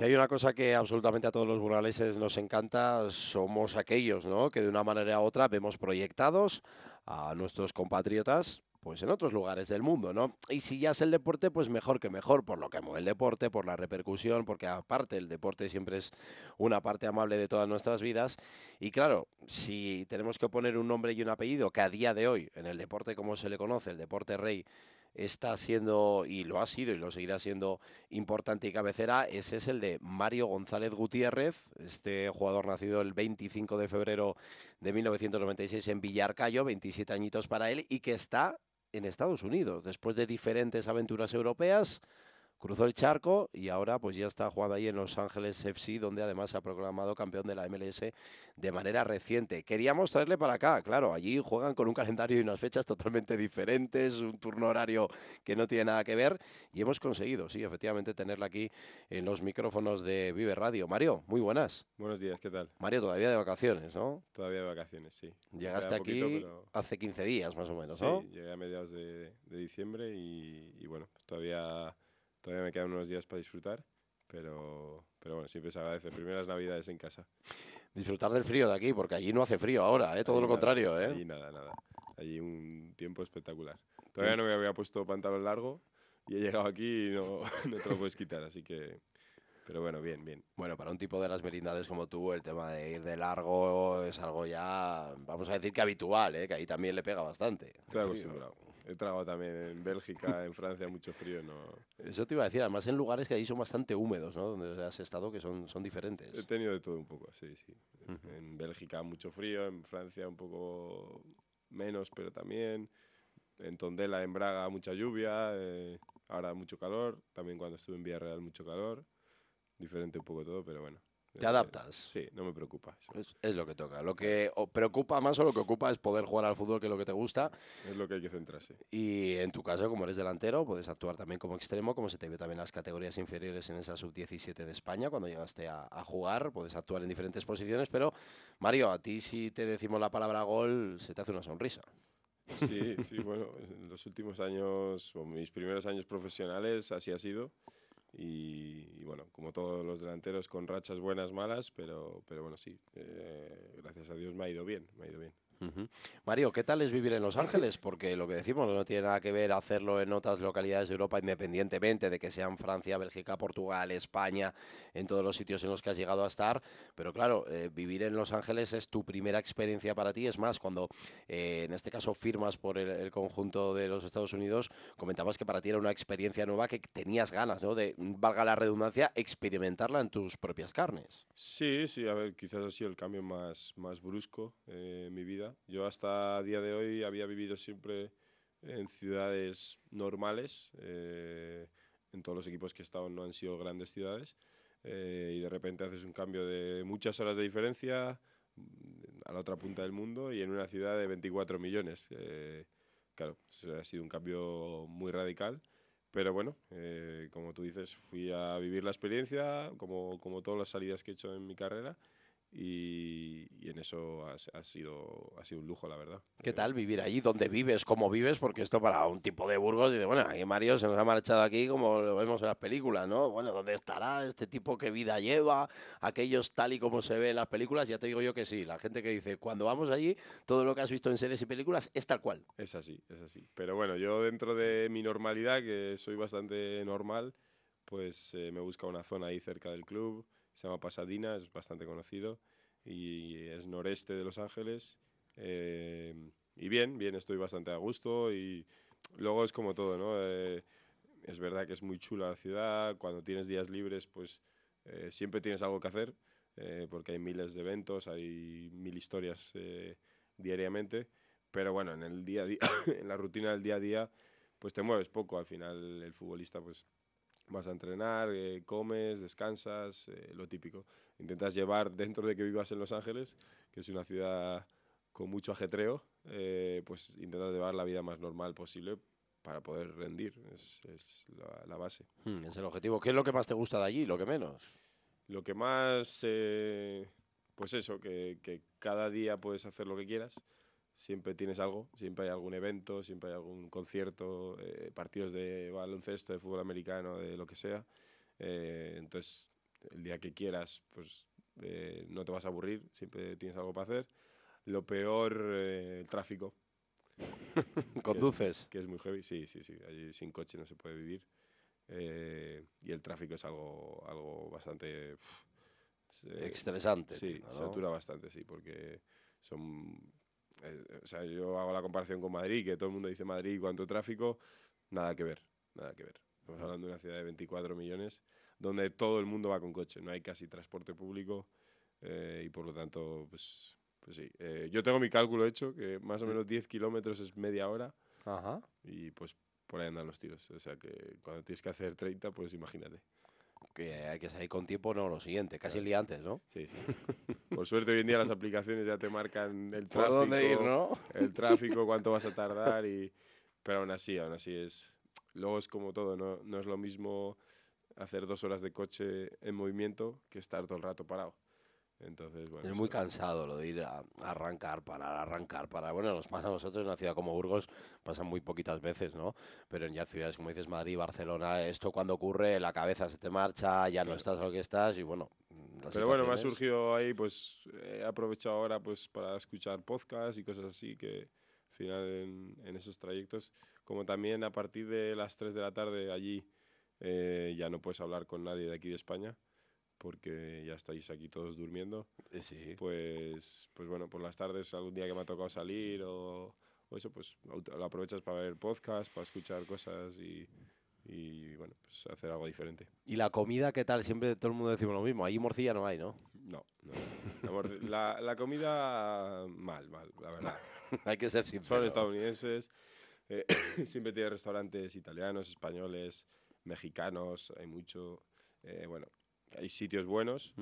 Si hay una cosa que absolutamente a todos los burgaleses nos encanta, somos aquellos, ¿no? Que de una manera u otra vemos proyectados a nuestros compatriotas pues en otros lugares del mundo, ¿no? Y si ya es el deporte, pues mejor que mejor, por lo que mueve el deporte, por la repercusión, porque aparte el deporte siempre es una parte amable de todas nuestras vidas. Y claro, si tenemos que poner un nombre y un apellido que a día de hoy, en el deporte como se le conoce, el deporte rey, está siendo, y lo ha sido y lo seguirá siendo importante y cabecera, ese es el de Mario González Gutiérrez, este jugador nacido el 25 de febrero de 1996 en Villarcayo, 27 añitos para él, y que está en Estados Unidos, después de diferentes aventuras europeas, cruzó el charco y ahora pues ya está jugando ahí en Los Ángeles FC, donde además se ha proclamado campeón de la MLS de manera reciente. Queríamos traerle para acá, claro, allí juegan con un calendario y unas fechas totalmente diferentes, un turno horario que no tiene nada que ver y hemos conseguido, sí, efectivamente tenerla aquí en los micrófonos de Vive Radio. Mario, muy buenas. Buenos días, ¿qué tal? Mario, todavía de vacaciones, ¿no? Todavía de vacaciones, sí. Llegaste aquí hace 15 días más o menos, ¿no? Sí, llegué a mediados de, diciembre y, y bueno, pues todavía Todavía me quedan unos días para disfrutar, pero, pero bueno, siempre se agradece. Primeras navidades en casa. Disfrutar del frío de aquí, porque allí no hace frío ahora, ¿eh? todo lo contrario. ¿eh? Allí nada, nada. Allí un tiempo espectacular. Todavía no me había puesto pantalón largo y he llegado aquí y no, no te lo puedes quitar, así que pero bueno, bien, bien. Bueno, para un tipo de las merindades como tú, el tema de ir de largo es algo ya, vamos a decir que habitual, ¿eh? que ahí también le pega bastante. Claro, He tragado también en Bélgica, en Francia, mucho frío. No... Eso te iba a decir, además en lugares que ahí son bastante húmedos, ¿no? Donde has estado, que son, son diferentes. He tenido de todo un poco, sí, sí. En Bélgica mucho frío, en Francia un poco menos, pero también. En Tondela, en Braga, mucha lluvia. Eh, ahora mucho calor. También cuando estuve en Villarreal, mucho calor diferente un poco todo, pero bueno. ¿Te adaptas? Sí, no me preocupa. Es, lo que toca. Lo que preocupa más o lo que ocupa es poder jugar al fútbol, que es lo que te gusta. Es lo que hay que centrarse. Y en tu caso, como eres delantero, puedes actuar también como extremo, como se te ve también en las categorías inferiores en esa sub-17 de España, cuando llegaste a, jugar, puedes actuar en diferentes posiciones, pero Mario, a ti si te decimos la palabra gol, se te hace una sonrisa. Sí, sí, bueno, en los últimos años, o mis primeros años profesionales, así ha sido. Y, bueno, como todos los delanteros, con rachas buenas, malas, pero, pero bueno, sí, eh, gracias a Dios me ha ido bien, me ha ido bien. Mario, ¿qué tal es vivir en Los Ángeles? Porque lo que decimos no tiene nada que ver hacerlo en otras localidades de Europa, independientemente de que sean Francia, Bélgica, Portugal, España, en todos los sitios en los que has llegado a estar. Pero claro, eh, vivir en Los Ángeles es tu primera experiencia para ti. Es más, cuando eh, en este caso firmas por el, conjunto de los Estados Unidos, comentabas que para ti era una experiencia nueva que tenías ganas, ¿no? De, valga la redundancia, experimentarla en tus propias carnes. Sí, sí, a ver, quizás ha sido el cambio más, más brusco eh, en mi vida yo hasta día de hoy había vivido siempre en ciudades normales. Eh, en todos los equipos que he estado no han sido grandes ciudades. Eh, y de repente haces un cambio de muchas horas de diferencia mm, a la otra punta del mundo y en una ciudad de 24 millones. Eh, claro, ha sido un cambio muy radical. Pero bueno, como tú dices, fui a vivir la experiencia, como, como todas las salidas que he hecho en mi carrera, y, en eso ha, sido, ha sido un lujo, la verdad. ¿Qué tal vivir allí? ¿Dónde vives? ¿Cómo vives? Porque esto para un tipo de Burgos, dice, bueno, aquí Mario se nos ha marchado aquí como lo vemos en las películas, ¿no? Bueno, ¿dónde estará este tipo? ¿Qué vida lleva? Aquellos tal y como se ve en las películas, ya te digo yo que sí. La gente que dice, cuando vamos allí, todo lo que has visto en series y películas es tal cual. Es así, es así. Pero bueno, yo dentro de mi normalidad, que soy bastante normal, pues eh, me busca una zona ahí cerca del club se llama Pasadena, es bastante conocido y es noreste de Los Ángeles. Eh, y bien, bien, estoy bastante a gusto y luego es como todo, ¿no? Eh, es verdad que es muy chula la ciudad, cuando tienes días libres pues eh, siempre tienes algo que hacer porque hay miles de eventos, hay mil historias diariamente, pero bueno, en el día a día, en la rutina del día a día, pues te mueves poco, al final el futbolista pues vas a entrenar, eh, comes, descansas, eh, lo típico. Intentas llevar dentro de que vivas en Los Ángeles, que es una ciudad con mucho ajetreo, eh, pues intentas llevar la vida más normal posible para poder rendir, es, la, base. Hmm, es el objetivo. ¿Qué es lo que más te gusta de allí, lo que menos? Lo que más, pues eso, que, que cada día puedes hacer lo que quieras siempre tienes algo, siempre hay algún evento, siempre hay algún concierto, eh, partidos de baloncesto, de fútbol americano, de lo que sea. Eh, entonces, el día que quieras, pues eh, no te vas a aburrir, siempre tienes algo para hacer. Lo peor, eh, el tráfico. ¿Conduces? Que es, muy heavy, sí, sí, sí. Allí sin coche no se puede vivir. Y el tráfico es algo, algo bastante... Estresante. Sí, satura bastante, sí, porque son... o sea, yo hago la comparación con Madrid, que todo el mundo dice Madrid, cuánto tráfico, nada que ver, nada que ver. Estamos hablando de una ciudad de 24 millones donde todo el mundo va con coche, no hay casi transporte público eh, y por lo tanto, pues, pues sí. Eh, yo tengo mi cálculo hecho, que más o menos 10 kilómetros es media hora Ajá. y pues por ahí andan los tiros. O sea que cuando tienes que hacer 30, pues imagínate. Que hay que salir con tiempo, no, lo siguiente, casi el día antes, ¿no? Sí, sí. Por suerte hoy en día las aplicaciones ya te marcan el tráfico, dónde ir, ¿no? el tráfico, cuánto vas a tardar y... Pero aún así, aún así es... Luego es como todo, no, no es lo mismo hacer dos horas de coche en movimiento que estar todo el rato parado. Entonces, bueno, es muy cansado lo de ir a, arrancar, parar, arrancar, parar. Bueno, nos pasa a nosotros en una ciudad como Burgos, pasa muy poquitas veces, ¿no? Pero en ya ciudades como dices Madrid, Barcelona, esto cuando ocurre, la cabeza se te marcha, ya no estás lo que estás y bueno. Pero bueno, me ha surgido ahí, pues he aprovechado ahora pues para escuchar podcasts y cosas así que al final en, en esos trayectos, como también a partir de las 3 de la tarde allí eh, ya no puedes hablar con nadie de aquí de España porque ya estáis aquí todos durmiendo. Eh, sí. Pues, pues bueno, por las tardes, algún día que me ha tocado salir o, eso, pues lo aprovechas para ver podcast, para escuchar cosas y, y, bueno, pues hacer algo diferente. ¿Y la comida qué tal? Siempre todo el mundo decimos lo mismo. Ahí morcilla no hay, ¿no? No, no. La, la, comida mal, mal, la verdad. hay que ser sincero. Son estadounidenses. Eh, siempre tiene restaurantes italianos, españoles, mexicanos, hay mucho. Eh, bueno, hay sitios buenos,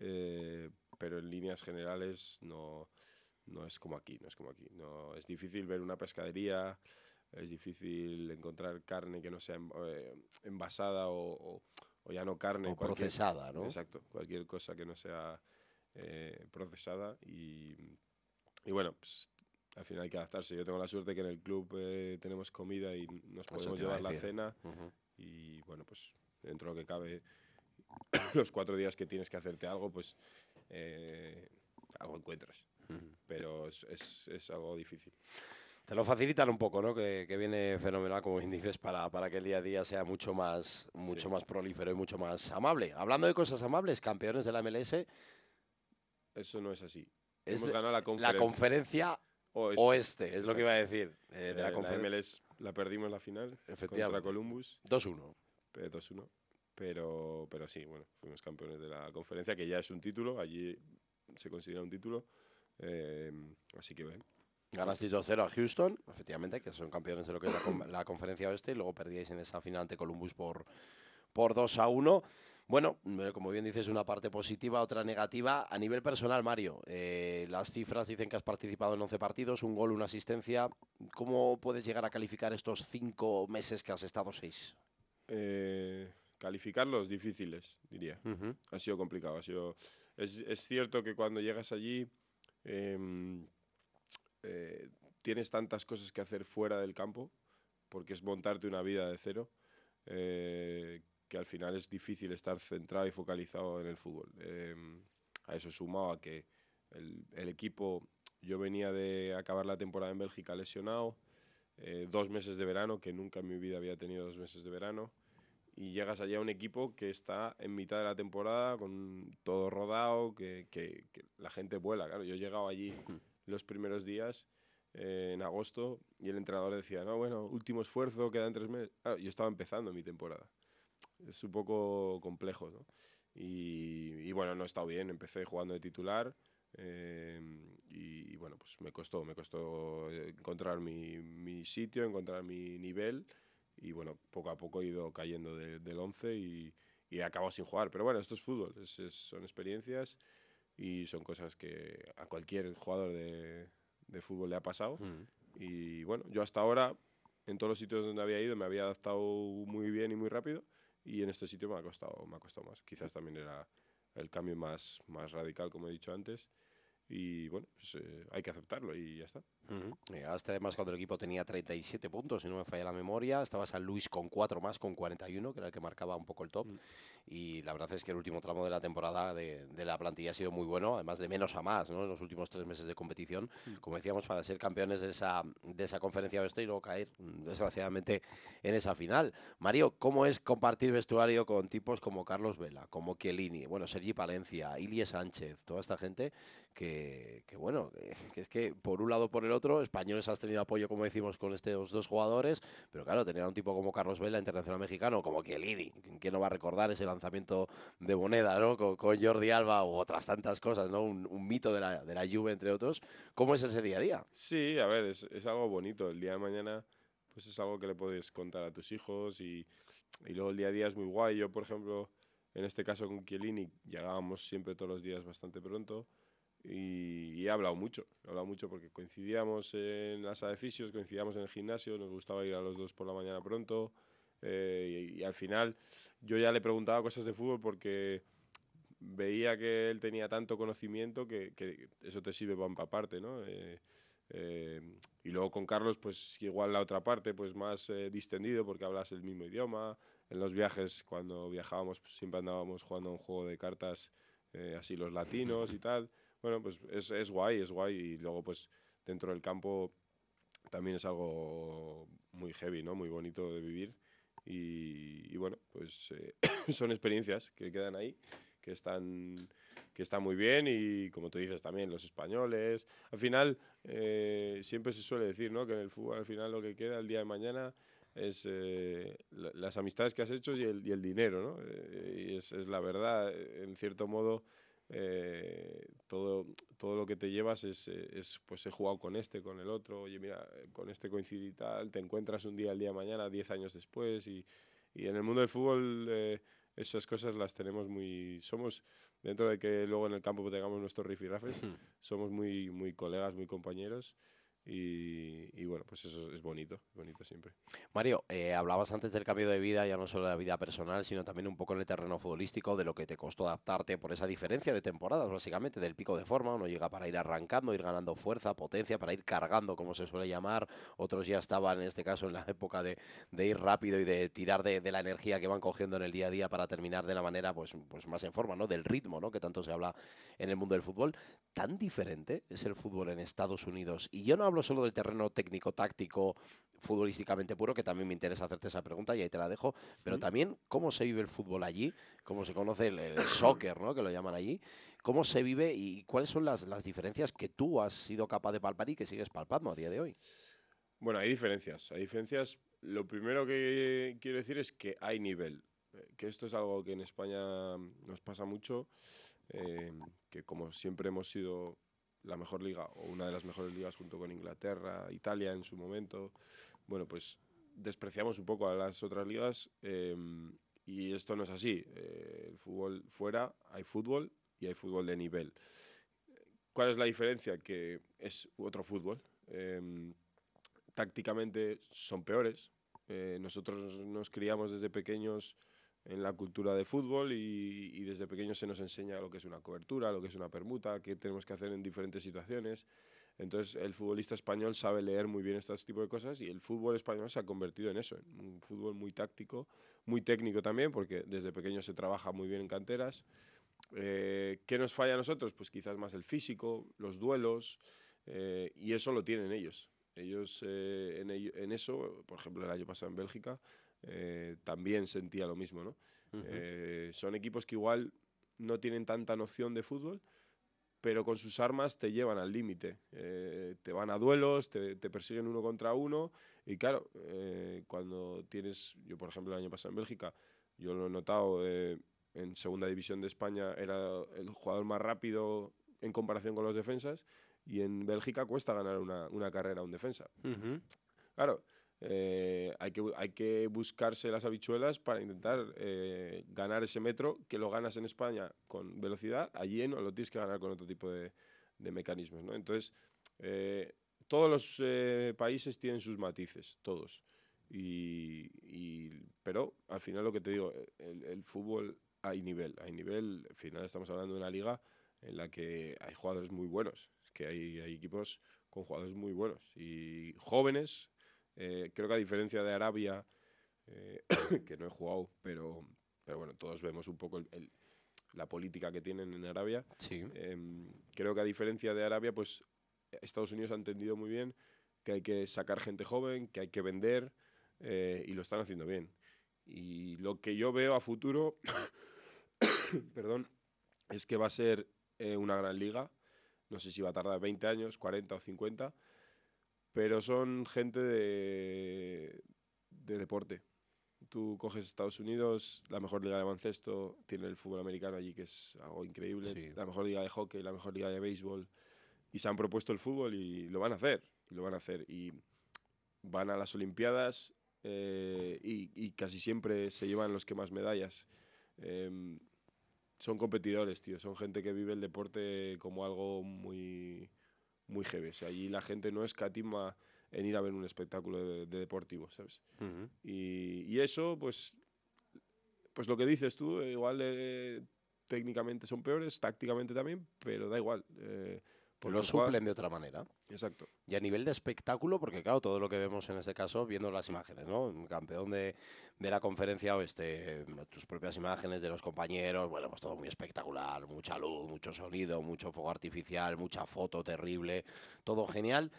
eh, pero en líneas generales no, no es como aquí, no es como aquí. No, es difícil ver una pescadería, es difícil encontrar carne que no sea eh, envasada o, o, ya no carne. O procesada, ¿no? Exacto, cualquier cosa que no sea procesada y, y bueno, pues, al final hay que adaptarse. Yo tengo la suerte que en el club tenemos comida y nos podemos llevar la cena y bueno, pues dentro de lo que cabe, los cuatro días que tienes que hacerte algo, pues eh, algo encuentras. Pero es, es, algo difícil. Te lo facilitan un poco, ¿no? Que, que viene fenomenal, como dices, para, para, que el día a día sea mucho más, mucho más prolífero y mucho más amable. Hablando de cosas amables, campeones de la MLS. Eso no es así. Es Hemos ganado la conferencia. La conferencia oeste, es lo que iba a decir. Eh, de la, la MLS la perdimos la final contra Columbus. 2-1. 2-1. Pero, pero sí, bueno, fuimos campeones de la conferencia, que ya es un título, allí se considera un título. Eh, así que ven. Ganasteis 2-0 a Houston, efectivamente, que son campeones de lo que es la, conferencia oeste, y luego perdíais en esa final ante Columbus por, por 2-1. Bueno, eh, como bien dices, una parte positiva, otra negativa. A nivel personal, Mario, eh, las cifras dicen que has participado en 11 partidos, un gol, una asistencia. ¿Cómo puedes llegar a calificar estos cinco meses que has estado seis? Eh, calificarlos difíciles, diría. Ha sido complicado. Ha sido... Es, cierto que cuando llegas allí em, tienes tantas cosas que hacer fuera del campo, porque es montarte una vida de cero que al final es difícil estar centrado y focalizado en el fútbol. Em, a eso sumado a que el, equipo, yo venía de acabar la temporada en Bélgica lesionado, eh, dos meses de verano, que nunca en mi vida había tenido dos meses de verano, y llegas allá a un equipo que está en mitad de la temporada, con todo rodado, que, que, la gente vuela. Claro, yo he llegado allí los primeros días eh, en agosto y el entrenador decía, no, bueno, último esfuerzo, quedan tres meses. yo estaba empezando mi temporada es un poco complejo, ¿no? Y, bueno, no he estado bien, empecé jugando de titular eh, y, bueno, pues me costó, me costó encontrar mi, mi, sitio, encontrar mi nivel y bueno, poco a poco he ido cayendo del 11 y, y, he acabado sin jugar. Pero bueno, esto es fútbol, son experiencias y son cosas que a cualquier jugador de, de fútbol le ha pasado. Mm. Y bueno, yo hasta ahora, en todos los sitios donde había ido, me había adaptado muy bien y muy rápido y en este sitio me ha costado, me ha costado más. Quizás también era el cambio más, más radical, como he dicho antes. Y bueno, pues, eh, hay que aceptarlo y ya está. Llegaste además cuando el equipo tenía 37 puntos, si no me falla la memoria. Estaba San Luis con 4 más, con 41, que era el que marcaba un poco el top. Mm. Y la verdad es que el último tramo de la temporada de, la plantilla ha sido muy bueno, además de menos a más, ¿no? En los últimos tres meses de competición, mm. como decíamos, para ser campeones de esa, de esa conferencia oeste y luego caer, desgraciadamente, en esa final. Mario, ¿cómo es compartir vestuario con tipos como Carlos Vela, como Chiellini, bueno, Sergi Palencia, Ilie Sánchez, toda esta gente que, que bueno, que es que por un lado por el otro, españoles has tenido apoyo, como decimos, con estos dos jugadores, pero claro, tener a un tipo como Carlos Vela, internacional mexicano, como Chiellini, ¿quién no va a recordar ese lanzamiento de moneda, ¿no? Con, Jordi Alba u otras tantas cosas, ¿no? Un, mito de la, de la Juve, entre otros. ¿Cómo es ese día a día? Sí, a ver, es, es algo bonito. El día de mañana, pues es algo que le puedes contar a tus hijos y, y luego el día a día es muy guay. Yo, por ejemplo, en este caso con Chiellini, llegábamos siempre todos los días bastante pronto y, he hablado mucho, he hablado mucho porque coincidíamos en la sala de fisios, coincidíamos en el gimnasio, nos gustaba ir a los dos por la mañana pronto eh, y, al final yo ya le preguntaba cosas de fútbol porque veía que él tenía tanto conocimiento que, eso te sirve para empaparte, ¿no? Eh, eh, y luego con Carlos, pues igual la otra parte, pues más distendido porque hablas el mismo idioma. En los viajes, cuando viajábamos, pues siempre andábamos jugando un juego de cartas así los latinos y tal bueno, pues es, es guay, es guay. Y luego, pues dentro del campo también es algo muy heavy, ¿no? Muy bonito de vivir. Y, bueno, pues eh, son experiencias que quedan ahí, que están, que están muy bien y como tú dices también, los españoles. Al final, eh, siempre se suele decir, ¿no? Que en el fútbol al final lo que queda el día de mañana es eh, las amistades que has hecho y el, y el dinero, ¿no? y es, es, la verdad, en cierto modo, eh, todo, todo lo que te llevas es, es, pues he jugado con este, con el otro, oye, mira, con este coincidí tal, te encuentras un día, el día de mañana, 10 años después, y, y, en el mundo del fútbol eh, esas cosas las tenemos muy, somos, dentro de que luego en el campo tengamos nuestros rifirrafes, somos muy, muy colegas, muy compañeros, y, bueno, pues eso es bonito, bonito siempre. Mario, eh, hablabas antes del cambio de vida, ya no solo de la vida personal, sino también un poco en el terreno futbolístico, de lo que te costó adaptarte por esa diferencia de temporadas, básicamente, del pico de forma. Uno llega para ir arrancando, ir ganando fuerza, potencia, para ir cargando, como se suele llamar. Otros ya estaban, en este caso, en la época de, ir rápido y de tirar de, la energía que van cogiendo en el día a día para terminar de la manera pues, pues más en forma, ¿no? Del ritmo, ¿no? Que tanto se habla en el mundo del fútbol. Tan diferente es el fútbol en Estados Unidos. Y yo no hablo solo del terreno técnico-táctico futbolísticamente puro, que también me interesa hacerte esa pregunta y ahí te la dejo, pero también cómo se vive el fútbol allí, cómo se conoce el, soccer, ¿no? que lo llaman allí, cómo se vive y cuáles son las, las diferencias que tú has sido capaz de palpar y que sigues palpando a día de hoy. Bueno, hay diferencias, hay diferencias. Lo primero que quiero decir es que hay nivel, eh, que esto es algo que en España nos pasa mucho, eh, que como siempre hemos sido la mejor liga o una de las mejores ligas junto con Inglaterra, Italia en su momento, bueno, pues despreciamos un poco a las otras ligas em, y esto no es así. Eh, el fútbol fuera, hay fútbol y hay fútbol de nivel. ¿Cuál es la diferencia? Que es otro fútbol. Em, tácticamente son peores. Eh, nosotros nos criamos desde pequeños en la cultura de fútbol y, desde pequeños se nos enseña lo que es una cobertura, lo que es una permuta, qué tenemos que hacer en diferentes situaciones. Entonces el futbolista español sabe leer muy bien este tipo de cosas y el fútbol español se ha convertido en eso, en un fútbol muy táctico, muy técnico también, porque desde pequeño se trabaja muy bien en canteras. Eh, ¿Qué nos falla a nosotros? Pues quizás más el físico, los duelos, eh, y eso lo tienen ellos. Ellos eh, en, en, eso, por ejemplo, el año pasado en Bélgica, eh, también sentía lo mismo, ¿no? Eh, son equipos que igual no tienen tanta noción de fútbol, pero con sus armas te llevan al límite. Eh, te van a duelos, te, persiguen uno contra uno. Y claro, cuando tienes, yo por ejemplo el año pasado en Bélgica, yo lo he notado en segunda división de España, era el jugador más rápido en comparación con los defensas. Y en Bélgica cuesta ganar una, una carrera a un defensa. Claro, eh, hay, que, hay que buscarse las habichuelas para intentar eh, ganar ese metro que lo ganas en España con velocidad, allí no lo tienes que ganar con otro tipo de, de mecanismos. ¿no? Entonces, eh, todos los países tienen sus matices, todos. Y, pero al final lo que te digo, el, fútbol hay nivel, hay nivel, al final estamos hablando de una liga en la que hay jugadores muy buenos, que hay equipos con jugadores muy buenos y jóvenes. Eh, creo que a diferencia de Arabia, eh, que no he jugado, pero, pero bueno, todos vemos un poco el, la política que tienen en Arabia. Sí. Em, creo que a diferencia de Arabia, pues Estados Unidos ha entendido muy bien que hay que sacar gente joven, que hay que vender eh, y lo están haciendo bien. Y lo que yo veo a futuro, perdón, es que va a ser una gran liga. No sé si va a tardar 20 años, 40 o 50, pero son gente de, de deporte. Tú coges Estados Unidos, la mejor liga de baloncesto, tiene el fútbol americano allí que es algo increíble, la mejor liga de hockey, la mejor liga de béisbol, y se han propuesto el fútbol y lo van a hacer, y lo van a hacer. Y van a las Olimpiadas eh, y, casi siempre se llevan los que más medallas. Em, son competidores, tío, son gente que vive el deporte como algo muy, muy heavy. allí la gente no escatima en ir a ver un espectáculo de, deportivo, ¿sabes? y, eso, pues, pues lo que dices tú, igual eh, técnicamente son peores, tácticamente también, pero da igual. Eh, lo suplen de otra manera. Exacto. Y a nivel de espectáculo, porque claro, todo lo que vemos en este caso, viendo las imágenes, ¿no? Un campeón de, de la conferencia oeste, tus propias imágenes de los compañeros, bueno, pues todo muy espectacular, mucha luz, mucho sonido, mucho fuego artificial, mucha foto terrible, todo genial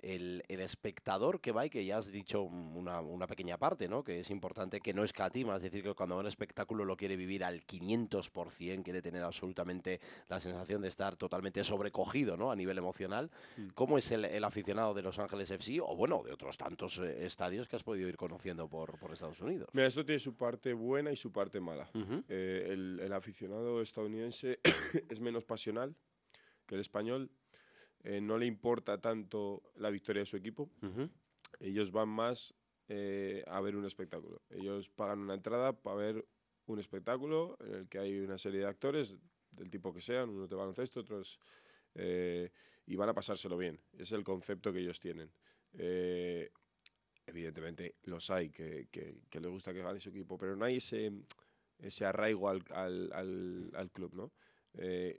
el, espectador que va y que ya has dicho una, pequeña parte, ¿no? Que es importante que no escatima, es decir, que cuando va a un espectáculo lo quiere vivir al 500%, quiere tener absolutamente la sensación de estar totalmente sobrecogido, ¿no? A nivel emocional. Mm. ¿Cómo es el, aficionado de Los Ángeles FC o, bueno, de otros tantos eh, estadios que has podido ir conociendo por, por, Estados Unidos? Mira, esto tiene su parte buena y su parte mala. Eh, el, el aficionado estadounidense es menos pasional que el español eh, no le importa tanto la victoria de su equipo. Ellos van más eh, a ver un espectáculo. Ellos pagan una entrada para ver un espectáculo en el que hay una serie de actores del tipo que sean, unos de baloncesto, otros... Eh, y van a pasárselo bien. Es el concepto que ellos tienen. evidentemente los hay que, que, les gusta que gane su equipo, pero no hay ese, ese arraigo al, al, al, club, ¿no?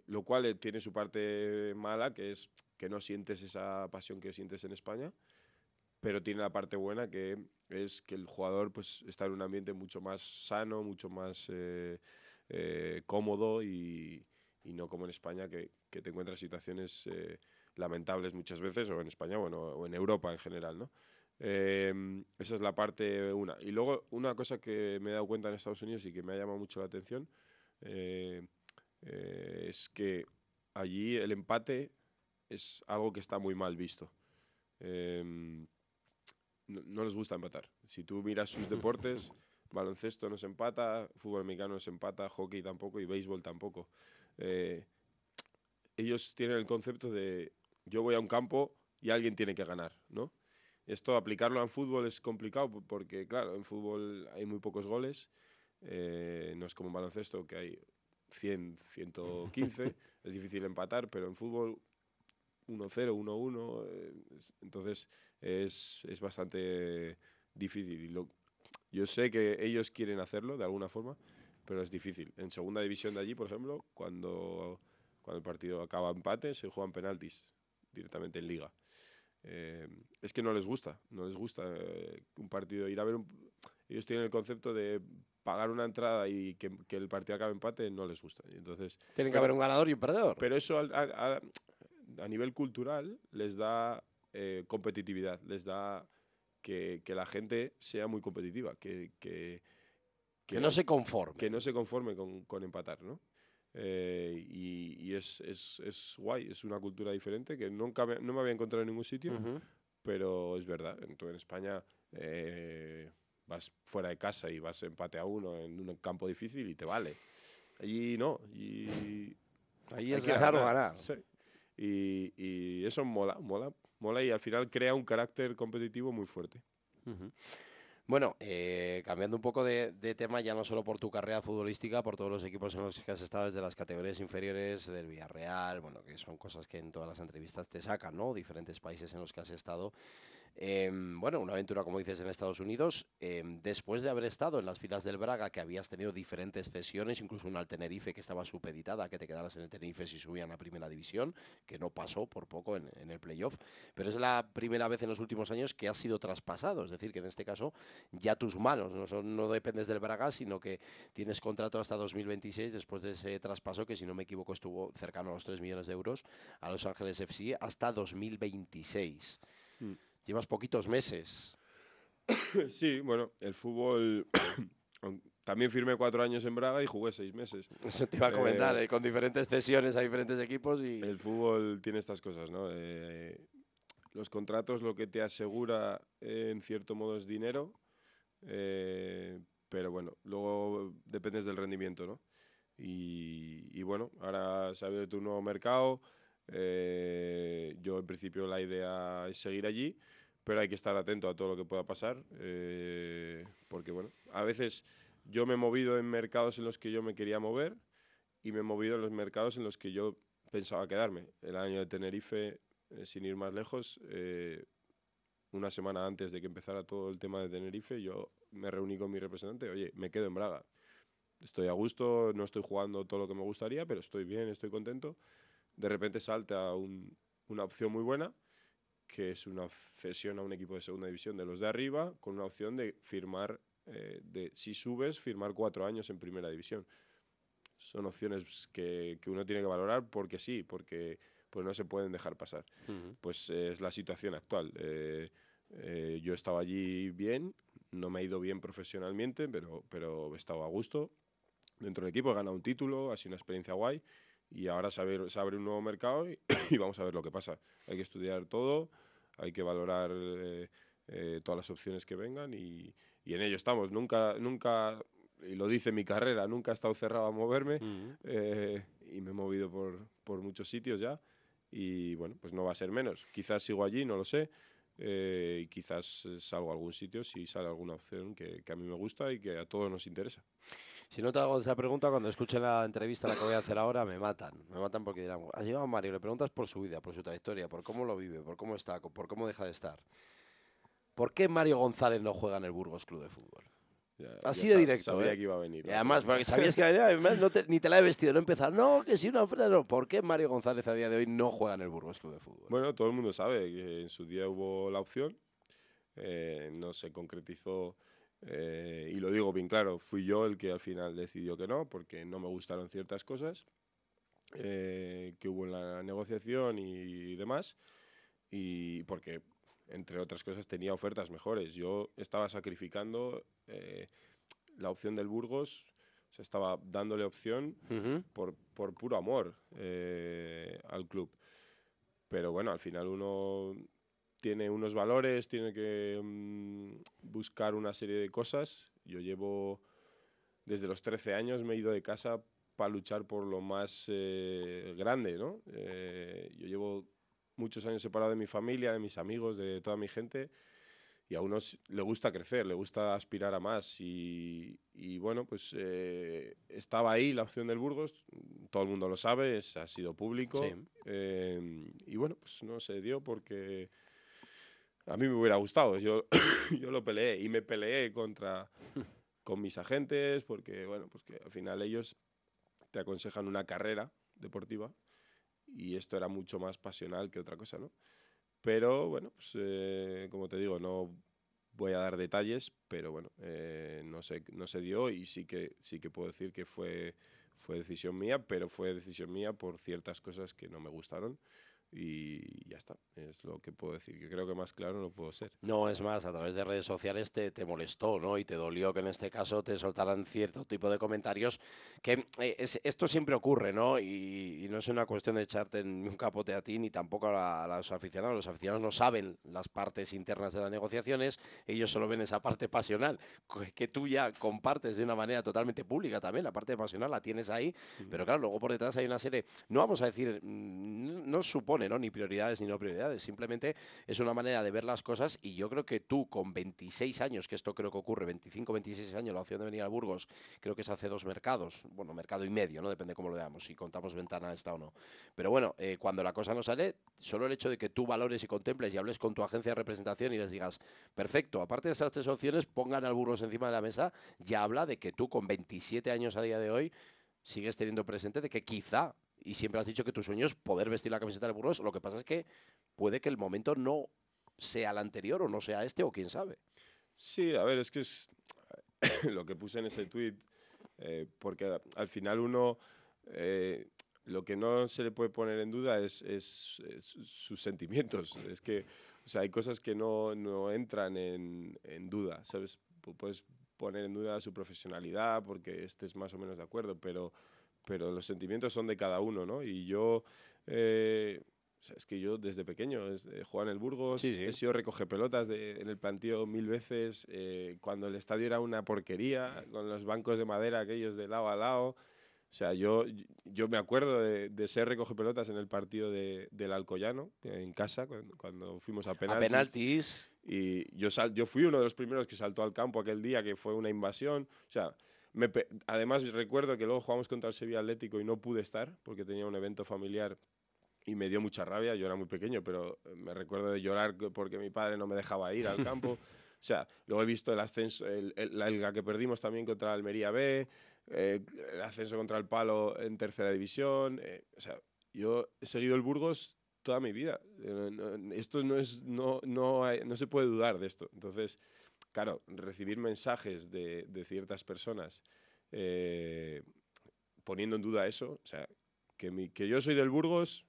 lo cual tiene su parte mala, que es que no sientes esa pasión que sientes en España, pero tiene la parte buena que es que el jugador pues, está en un ambiente mucho más sano, mucho más eh, eh, cómodo y, no como en España que, te encuentras situaciones eh, lamentables muchas veces, o en España bueno, o en Europa en general. ¿no? esa es la parte una. Y luego una cosa que me he dado cuenta en Estados Unidos y que me ha llamado mucho la atención es que allí el empate es algo que está muy mal visto. Em, no, les gusta empatar. Si tú miras sus deportes, baloncesto no se empata, fútbol americano no se empata, hockey tampoco y béisbol tampoco. Eh, ellos tienen el concepto de yo voy a un campo y alguien tiene que ganar, ¿no? Esto aplicarlo en fútbol es complicado porque, claro, en fútbol hay muy pocos goles. Eh, no es como en baloncesto que hay 100, 115. es difícil empatar, pero en fútbol 1-0, 1-1. Eh, entonces es, es, bastante difícil. yo sé que ellos quieren hacerlo de alguna forma, pero es difícil. En segunda división de allí, por ejemplo, cuando, cuando el partido acaba empate, se juegan penaltis directamente en liga. Eh, es que no les gusta, no les gusta eh, un partido, ir a ver un... Ellos tienen el concepto de pagar una entrada y que, que el partido acabe empate, no les gusta. entonces, Tienen que haber un ganador y un perdedor. Pero eso a nivel cultural les da eh, competitividad, les da que, la gente sea muy competitiva, que, que, que, no se conforme. Que no se conforme con, empatar, ¿no? Eh, y, es, es, es, guay, es una cultura diferente que nunca me, no me había encontrado en ningún sitio, pero es verdad. En, España eh, vas fuera de casa y vas empate a uno en un campo difícil y te vale. Allí no. Y Allí es ganar o ganar. Y, eso mola, mola, mola y al final crea un carácter competitivo muy fuerte. Bueno, eh, cambiando un poco de, tema, ya no solo por tu carrera futbolística, por todos los equipos en los que has estado desde las categorías inferiores del Villarreal, bueno, que son cosas que en todas las entrevistas te sacan, ¿no? Diferentes países en los que has estado. Em, bueno, una aventura, como dices, en Estados Unidos. Em, después de haber estado en las filas del Braga, que habías tenido diferentes cesiones, incluso una al Tenerife que estaba supeditada que te quedaras en el Tenerife si subían a primera división, que no pasó por poco en, el playoff. Pero es la primera vez en los últimos años que has sido traspasado. Es decir, que en este caso ya tus manos no dependes del Braga, sino que tienes contrato hasta 2026 después de ese traspaso que, si no me equivoco, estuvo cercano a los 3 millones de euros a Los Ángeles FC hasta 2026. Llevas poquitos meses. Sí, bueno, el fútbol. También firmé cuatro años en Braga y jugué seis meses. Eso te iba a comentar, eh, eh, con diferentes cesiones a diferentes equipos. y El fútbol tiene estas cosas, ¿no? Eh, los contratos lo que te asegura en cierto modo es dinero, pero bueno, luego dependes del rendimiento, ¿no? Y, y bueno, ahora se ha abierto un nuevo mercado. yo en principio la idea es seguir allí pero hay que estar atento a todo lo que pueda pasar, eh, porque bueno, a veces yo me he movido en mercados en los que yo me quería mover y me he movido en los mercados en los que yo pensaba quedarme. El año de Tenerife, eh, sin ir más lejos, eh, una semana antes de que empezara todo el tema de Tenerife, yo me reuní con mi representante, oye, me quedo en Braga. Estoy a gusto, no estoy jugando todo lo que me gustaría, pero estoy bien, estoy contento. De repente salta una opción muy buena que es una cesión a un equipo de segunda división de los de arriba, con una opción de firmar, eh, de si subes, firmar cuatro años en primera división. Son opciones que, que, uno tiene que valorar porque sí, porque pues no se pueden dejar pasar. Pues eh, es la situación actual. Eh, yo estaba allí bien, no me ha ido bien profesionalmente, pero, pero he estado a gusto dentro del equipo, he ganado un título, ha sido una experiencia guay y ahora se abre, se abre un nuevo mercado y, vamos a ver lo que pasa. Hay que estudiar todo, hay que valorar eh, eh, todas las opciones que vengan y, y, en ello estamos. Nunca, nunca, y lo dice mi carrera, nunca he estado cerrado a moverme eh, y me he movido por, por, muchos sitios ya y bueno, pues no va a ser menos. Quizás sigo allí, no lo sé. y quizás salgo a algún sitio si sale alguna opción que, que a mí me gusta y que a todos nos interesa. Si no te hago esa pregunta, cuando escuchen la entrevista la que voy a hacer ahora, me matan. Me matan porque dirán, has llegado a Mario, le preguntas por su vida, por su trayectoria, por cómo lo vive, por cómo está, por cómo deja de estar. ¿Por qué Mario González no juega en el Burgos Club de Fútbol? Así de directo. Sabía ¿eh? que iba a venir. Y además, porque sabías que venía, ni te la he vestido, no empezar. No, que si una oferta, no. ¿Por qué Mario González a día de hoy no juega en el Burgos Club de Fútbol? Bueno, todo el mundo sabe que en su día hubo la opción. Eh, no se concretizó eh, y lo digo bien claro, fui yo el que al final decidió que no, porque no me gustaron ciertas cosas eh, que hubo en la negociación y, demás, y porque, entre otras cosas, tenía ofertas mejores. Yo estaba sacrificando eh, la opción del Burgos, se estaba dándole opción por, por, puro amor al club. Pero bueno, al final uno tiene unos valores, tiene que mm, buscar una serie de cosas. Yo llevo, desde los 13 años me he ido de casa para luchar por lo más eh, grande, ¿no? Eh, yo llevo muchos años separado de mi familia, de mis amigos, de toda mi gente, y a unos le gusta crecer, le gusta aspirar a más. Y, bueno, pues eh, estaba ahí la opción del Burgos, todo el mundo lo sabe, es, ha sido público. y bueno, pues no se dio porque a mí me hubiera gustado. Yo, yo lo peleé y me peleé contra con mis agentes porque, bueno, pues que al final ellos te aconsejan una carrera deportiva y esto era mucho más pasional que otra cosa, ¿no? Pero, bueno, pues eh, como te digo, no voy a dar detalles, pero bueno, eh, no, se, no se dio y sí que, sí que puedo decir que fue, fue decisión mía, pero fue decisión mía por ciertas cosas que no me gustaron y ya está, es lo que puedo decir, que creo que más claro no puedo ser. No, es más, a través de redes sociales te, te molestó, ¿no? Y te dolió que en este caso te soltaran cierto tipo de comentarios, que eh, esto siempre ocurre, ¿no? Y, no es una cuestión de echarte un capote a ti ni tampoco a, los aficionados. Los aficionados no saben las partes internas de las negociaciones, ellos solo ven esa parte pasional, que tú ya compartes de una manera totalmente pública también, la parte pasional la tienes ahí, pero claro, luego por detrás hay una serie, no vamos a decir, mm, no supone ¿no? Ni prioridades ni no prioridades. Simplemente es una manera de ver las cosas y yo creo que tú con 26 años, que esto creo que ocurre, 25, 26 años, la opción de venir a Burgos, creo que es hace dos mercados, bueno, mercado y medio, ¿no? Depende cómo lo veamos, si contamos ventana esta o no. Pero bueno, eh, cuando la cosa no sale, solo el hecho de que tú valores y contemples y hables con tu agencia de representación y les digas, perfecto, aparte de esas tres opciones, pongan al Burgos encima de la mesa, ya habla de que tú con 27 años a día de hoy sigues teniendo presente de que quizá, y siempre has dicho que tu sueño es poder vestir la camiseta del Burgos, lo que pasa es que puede que el momento no sea el anterior o no sea este o quién sabe. Sí, a ver, es que es lo que puse en ese tweet, eh, porque al final uno eh, lo que no se le puede poner en duda es, es, sus sentimientos. Es que o sea, hay cosas que no, no entran en, en, duda, ¿sabes? Puedes poner en duda su profesionalidad porque estés más o menos de acuerdo, pero, pero los sentimientos son de cada uno, ¿no? Y yo... Eh, es que yo desde pequeño he jugado en el Burgos, he sido recoge pelotas de, en el plantío mil veces, eh, cuando el estadio era una porquería, con los bancos de madera aquellos de lado a lado. O sea, yo, yo me acuerdo de, de ser recoge pelotas en el partido de, del Alcoyano, en casa, cuando, fuimos a penaltis. A penaltis. Y yo, sal, yo fui uno de los primeros que saltó al campo aquel día, que fue una invasión. O sea, me, además recuerdo que luego jugamos contra el Sevilla Atlético y no pude estar porque tenía un evento familiar y me dio mucha rabia. Yo era muy pequeño, pero me recuerdo de llorar porque mi padre no me dejaba ir al campo. O sea, luego he visto el ascenso, el, el, que perdimos también contra Almería B, eh, el ascenso contra el Palo en tercera división. Eh, o sea, yo he seguido el Burgos toda mi vida. Eh, esto no es, no, no, no se puede dudar de esto. Entonces, claro, recibir mensajes de, de ciertas personas poniendo en duda eso, o sea, que, mi, que yo soy del Burgos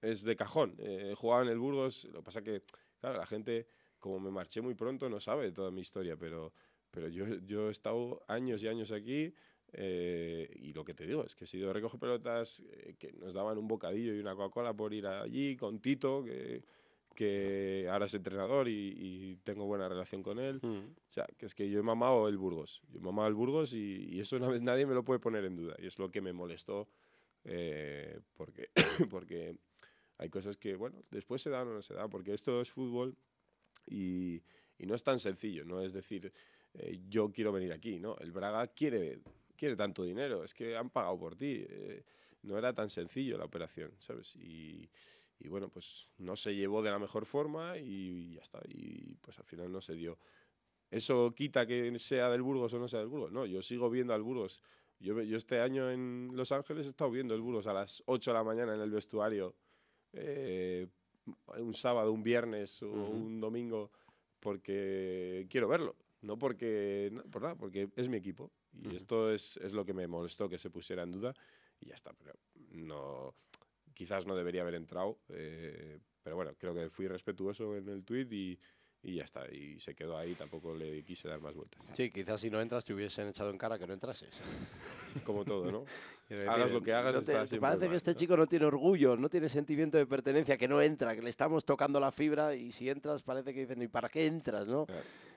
es de cajón. he jugado en el Burgos, lo que pasa que, claro, la gente como me marché muy pronto, no sabe toda mi historia, pero, pero yo, yo he estado años y años aquí eh, y lo que te digo es que he sido recoge pelotas, eh, que nos daban un bocadillo y una Coca-Cola por ir allí con Tito, que, que ahora es entrenador y, tengo buena relación con él. Mm. O sea, que es que yo he mamado el Burgos. Yo he mamado el Burgos y, y eso vez nadie me lo puede poner en duda. Y es lo que me molestó eh, porque, porque hay cosas que, bueno, después se dan o no se dan, porque esto es fútbol y, no es tan sencillo, no es decir, eh, yo quiero venir aquí, ¿no? El Braga quiere, quiere tanto dinero, es que han pagado por ti. Eh, no era tan sencillo la operación, ¿sabes? Y, bueno, pues no se llevó de la mejor forma y, ya está. Y pues al final no se dio. ¿Eso quita que sea del Burgos o no sea del Burgos? No, yo sigo viendo al Burgos. Yo, yo este año en Los Ángeles he estado viendo el Burgos a las 8 de la mañana en el vestuario. Eh, un sábado, un viernes o un domingo porque quiero verlo, no porque por nada, porque es mi equipo y esto es, es, lo que me molestó que se pusiera en duda y ya está, pero no quizás no debería haber entrado, eh, pero bueno, creo que fui respetuoso en el tweet y, y ya está, y se quedó ahí, tampoco le quise dar más vueltas. Sí, quizás si no entras te hubiesen echado en cara que no entrases. Como todo, ¿no? hagas lo que hagas. parece que este chico no tiene orgullo, no tiene sentimiento de pertenencia, que no entra, que le estamos tocando la fibra y si entras parece que dicen, ¿y para qué entras? no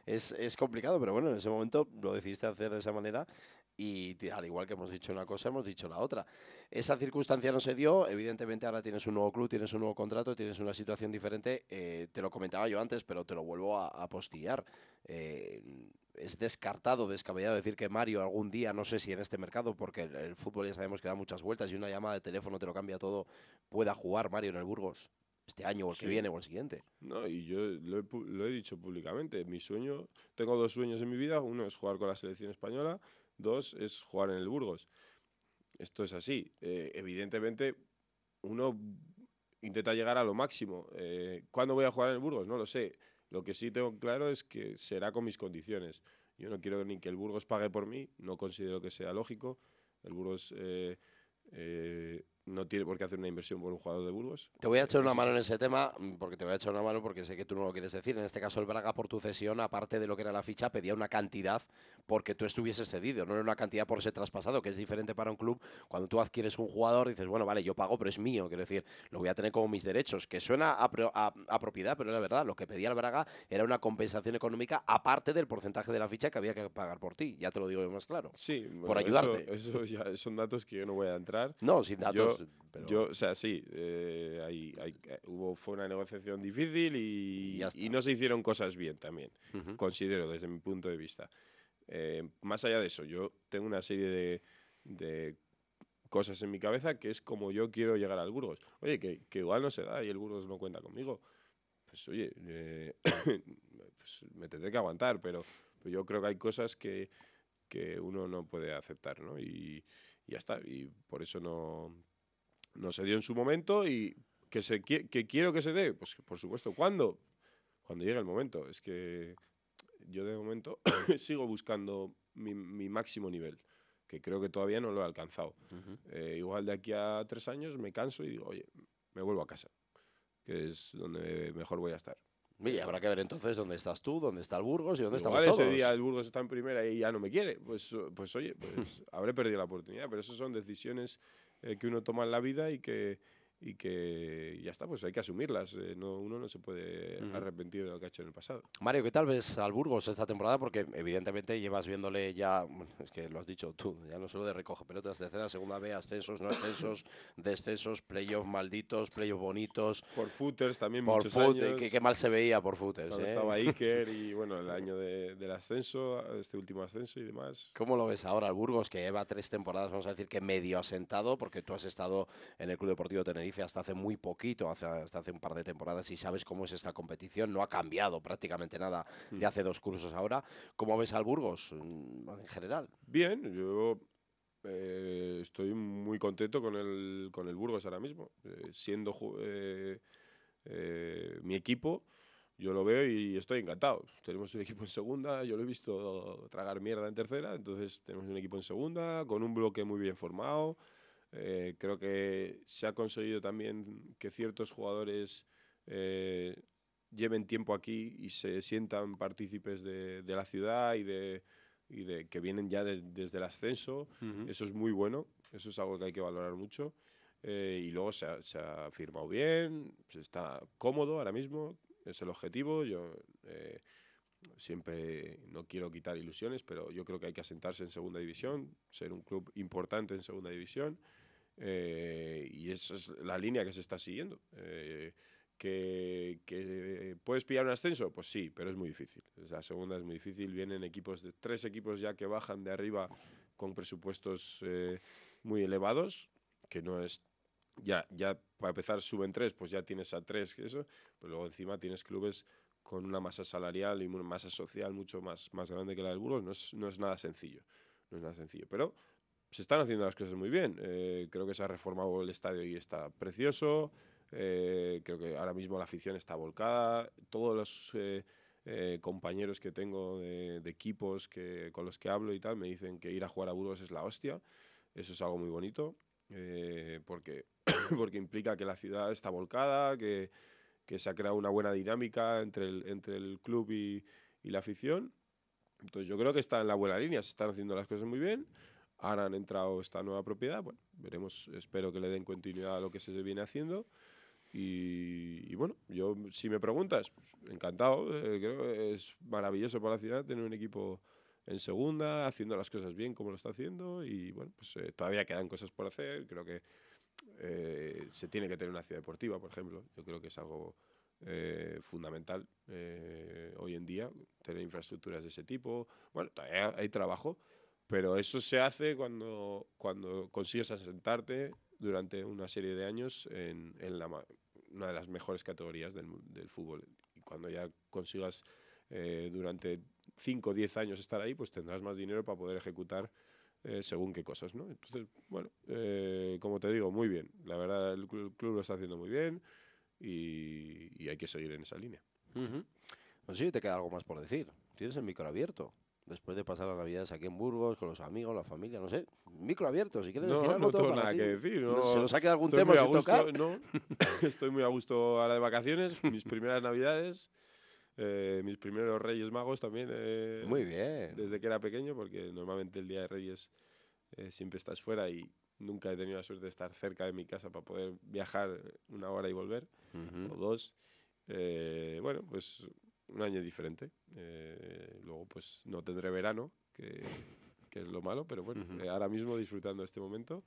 es, es, complicado, pero bueno, en ese momento lo decidiste hacer de esa manera y al igual que hemos dicho una cosa, hemos dicho la otra. Esa circunstancia no se dio, evidentemente ahora tienes un nuevo club, tienes un nuevo contrato, tienes una situación diferente, eh, te lo comentaba yo antes, pero te lo vuelvo a, a postillar. Eh, es descartado, descabellado decir que Mario algún día, no sé si en este mercado, porque el, fútbol ya sabemos que da muchas vueltas y una llamada de teléfono te lo cambia todo, pueda jugar Mario en el Burgos este año o el que viene o el siguiente. No, y yo lo he, lo he, dicho públicamente. Mi sueño, tengo dos sueños en mi vida. Uno es jugar con la selección española Dos es jugar en el Burgos. Esto es así. Eh, evidentemente, uno intenta llegar a lo máximo. Eh, ¿Cuándo voy a jugar en el Burgos? No lo sé. Lo que sí tengo claro es que será con mis condiciones. Yo no quiero ni que el Burgos pague por mí, no considero que sea lógico. El Burgos eh, no tiene por qué hacer una inversión por un jugador de Burgos. Te voy a echar una mano en ese tema, porque te voy a echar una mano porque sé que tú no lo quieres decir. En este caso, el Braga, por tu cesión, aparte de lo que era la ficha, pedía una cantidad porque tú estuvieses cedido, no era una cantidad por ser traspasado, que es diferente para un club. Cuando tú adquieres un jugador, dices, bueno, vale, yo pago, pero es mío, quiero decir, lo voy a tener como mis derechos, que suena a, propiedad, pero la verdad, lo que pedía el Braga era una compensación económica aparte del porcentaje de la ficha que había que pagar por ti, ya te lo digo más claro. Sí, por ayudarte. Eso, ya son datos que yo no voy a entrar. No, sin datos. Yo, o sea, sí, eh, eh, hubo, fue una negociación difícil y, y, no se hicieron cosas bien también, considero desde mi punto de vista. Eh, más allá de eso, yo tengo una serie de, cosas en mi cabeza que es como yo quiero llegar al Burgos. Oye, que, igual no se da y el Burgos no cuenta conmigo. Pues oye, eh, pues me tendré que aguantar, pero, yo creo que hay cosas que, uno no puede aceptar, ¿no? Y, ya está. Y por eso no, no se dio en su momento y que, se, que quiero que se dé, pues por supuesto. ¿Cuándo? Cuando llegue el momento. Es que yo de momento sigo buscando mi, máximo nivel, que creo que todavía no lo he alcanzado. Eh, igual de aquí a tres años me canso y digo, oye, me vuelvo a casa, que es donde mejor voy a estar. Y habrá que ver entonces dónde estás tú, dónde está el Burgos y dónde está estamos ese día el Burgos está en primera y ya no me quiere. Pues, pues oye, pues habré perdido la oportunidad. Pero esas son decisiones eh, que uno toma en la vida y que, y que ya está, pues hay que asumirlas. Eh, no, uno no se puede arrepentir de lo que ha hecho en el pasado. Mario, ¿qué tal ves al Burgos esta temporada? Porque evidentemente llevas viéndole ya, es que lo has dicho tú, ya no solo de recoge pelotas, tercera, segunda B, ascensos, no ascensos, descensos, playoffs malditos, playoffs bonitos. Por footers también por muchos años. Qué, mal se veía por footers. Cuando ¿eh? estaba Iker y bueno, el año del ascenso, este último ascenso y demás. ¿Cómo lo ves ahora al Burgos, que lleva tres temporadas, vamos a decir que medio asentado, porque tú has estado en el Club Deportivo Tenerife hasta hace muy poquito, hasta hace un par de temporadas, y sabes cómo es esta competición. No ha cambiado prácticamente nada de mm. hace dos cursos ahora. ¿Cómo ves al Burgos mm, en general? Bien, yo eh, estoy muy contento con el, con el Burgos ahora mismo. Eh, siendo eh, mi equipo, yo lo veo y estoy encantado. Tenemos un equipo en segunda, yo lo he visto tragar mierda en tercera, entonces tenemos un equipo en segunda, con un bloque muy bien formado. Eh, creo que se ha conseguido también que ciertos jugadores eh, lleven tiempo aquí y se sientan partícipes de, la ciudad y de, y de que vienen ya desde el ascenso. Eso es muy bueno, eso es algo que hay que valorar mucho. Eh, y luego se ha, firmado bien, se está cómodo ahora mismo, es el objetivo. Yo siempre no quiero quitar ilusiones, pero yo creo que hay que asentarse en segunda división, ser un club importante en segunda división. Eh, y esa es la línea que se está siguiendo. Eh, que, puedes pillar un ascenso, pues sí, pero es muy difícil. La segunda es muy difícil. Vienen equipos de tres equipos ya que bajan de arriba con presupuestos eh, muy elevados, que no es ya, ya para empezar suben tres, pues ya tienes a tres, eso, pero luego encima tienes clubes con una masa salarial y una masa social mucho más, más grande que la del Burgos, no es, no es nada sencillo, no es nada sencillo, pero se están haciendo las cosas muy bien. Eh, creo que se ha reformado el estadio y está precioso. Eh, creo que ahora mismo la afición está volcada. Todos los eh, compañeros que tengo de, equipos que, con los que hablo y tal me dicen que ir a jugar a Burgos es la hostia. Eso es algo muy bonito porque, porque implica que la ciudad está volcada, que, que, se ha creado una buena dinámica entre el, entre el club y, y la afición. Entonces yo creo que está en la buena línea, se están haciendo las cosas muy bien. Ahora han entrado esta nueva propiedad, bueno, veremos, espero que le den continuidad a lo que se viene haciendo. Y, bueno, yo, si me preguntas, pues, encantado, eh, creo que es maravilloso para la ciudad tener un equipo en segunda, haciendo las cosas bien como lo está haciendo. Y bueno, pues eh, todavía quedan cosas por hacer, creo que eh, se tiene que tener una ciudad deportiva, por ejemplo, yo creo que es algo fundamental hoy en día, tener infraestructuras de ese tipo. Bueno, todavía hay trabajo, pero eso se hace cuando, cuando consigues asentarte durante una serie de años en, en la, una de las mejores categorías del, del fútbol. Y cuando ya consigas eh, durante 5 o 10 años estar ahí, pues tendrás más dinero para poder ejecutar eh, según qué cosas, ¿no? Entonces, bueno, eh, como te digo, muy bien. La verdad, el club, lo está haciendo muy bien y, y hay que seguir en esa línea. Pues sí, te queda algo más por decir. Tienes el micro abierto después de pasar las navidades aquí en Burgos, con los amigos, la familia, no sé. Micro abierto, si quieres decir algo. No tengo nada que decir. No, ¿Se nos ha quedado algún tema sin tocar? No, estoy muy a gusto ahora de vacaciones, mis primeras navidades. Eh, mis primeros Reyes Magos también. eh, Muy bien. Desde que era pequeño, porque normalmente el día de Reyes eh, siempre estás fuera y nunca he tenido la suerte de estar cerca de mi casa para poder viajar una hora y volver, o dos. Bueno, pues un año diferente. Eh, luego, pues no tendré verano, que, que es lo malo, pero bueno, eh, ahora mismo disfrutando este momento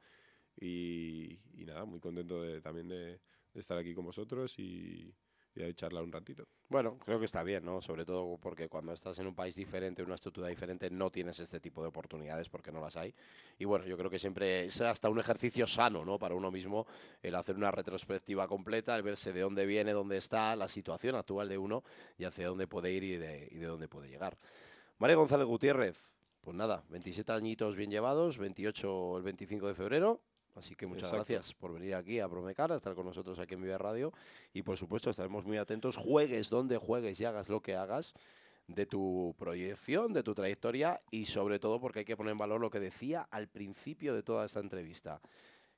y, y nada, muy contento de, también de, de estar aquí con vosotros y, un ratito. Bueno, creo que está bien, ¿no? Sobre todo porque cuando estás en un país diferente, en una estructura diferente, no tienes este tipo de oportunidades porque no las hay. Y bueno, yo creo que siempre es hasta un ejercicio sano, ¿no? Para uno mismo el hacer una retrospectiva completa, el verse de dónde viene, dónde está, la situación actual de uno y hacia dónde puede ir y de, y de dónde puede llegar. María González Gutiérrez, pues nada, 27 añitos bien llevados, 28 el 25 de febrero. Así que muchas Exacto. gracias por venir aquí a Bromecar, a estar con nosotros aquí en Viva Radio. Y por supuesto estaremos muy atentos, juegues donde juegues y hagas lo que hagas de tu proyección, de tu trayectoria y sobre todo porque hay que poner en valor lo que decía al principio de toda esta entrevista.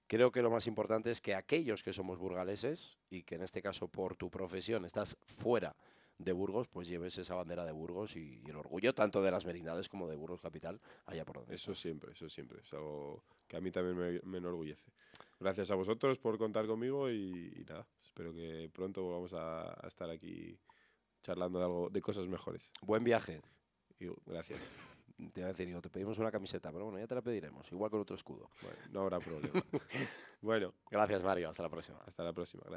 Creo que lo más importante es que aquellos que somos burgaleses y que en este caso por tu profesión estás fuera de Burgos, pues lleves esa bandera de Burgos y, y el orgullo tanto de las merindades como de Burgos Capital, allá por donde Eso siempre, eso siempre. Es algo que a mí también me, me enorgullece. Gracias a vosotros por contar conmigo y, y nada, espero que pronto volvamos a, a estar aquí charlando de algo, de cosas mejores. Buen viaje. Y gracias. Te iba a decir, digo, te pedimos una camiseta, pero bueno, ya te la pediremos, igual con otro escudo. Bueno, no habrá problema. bueno, Gracias, Mario. Hasta la próxima. hasta la próxima. Gracias.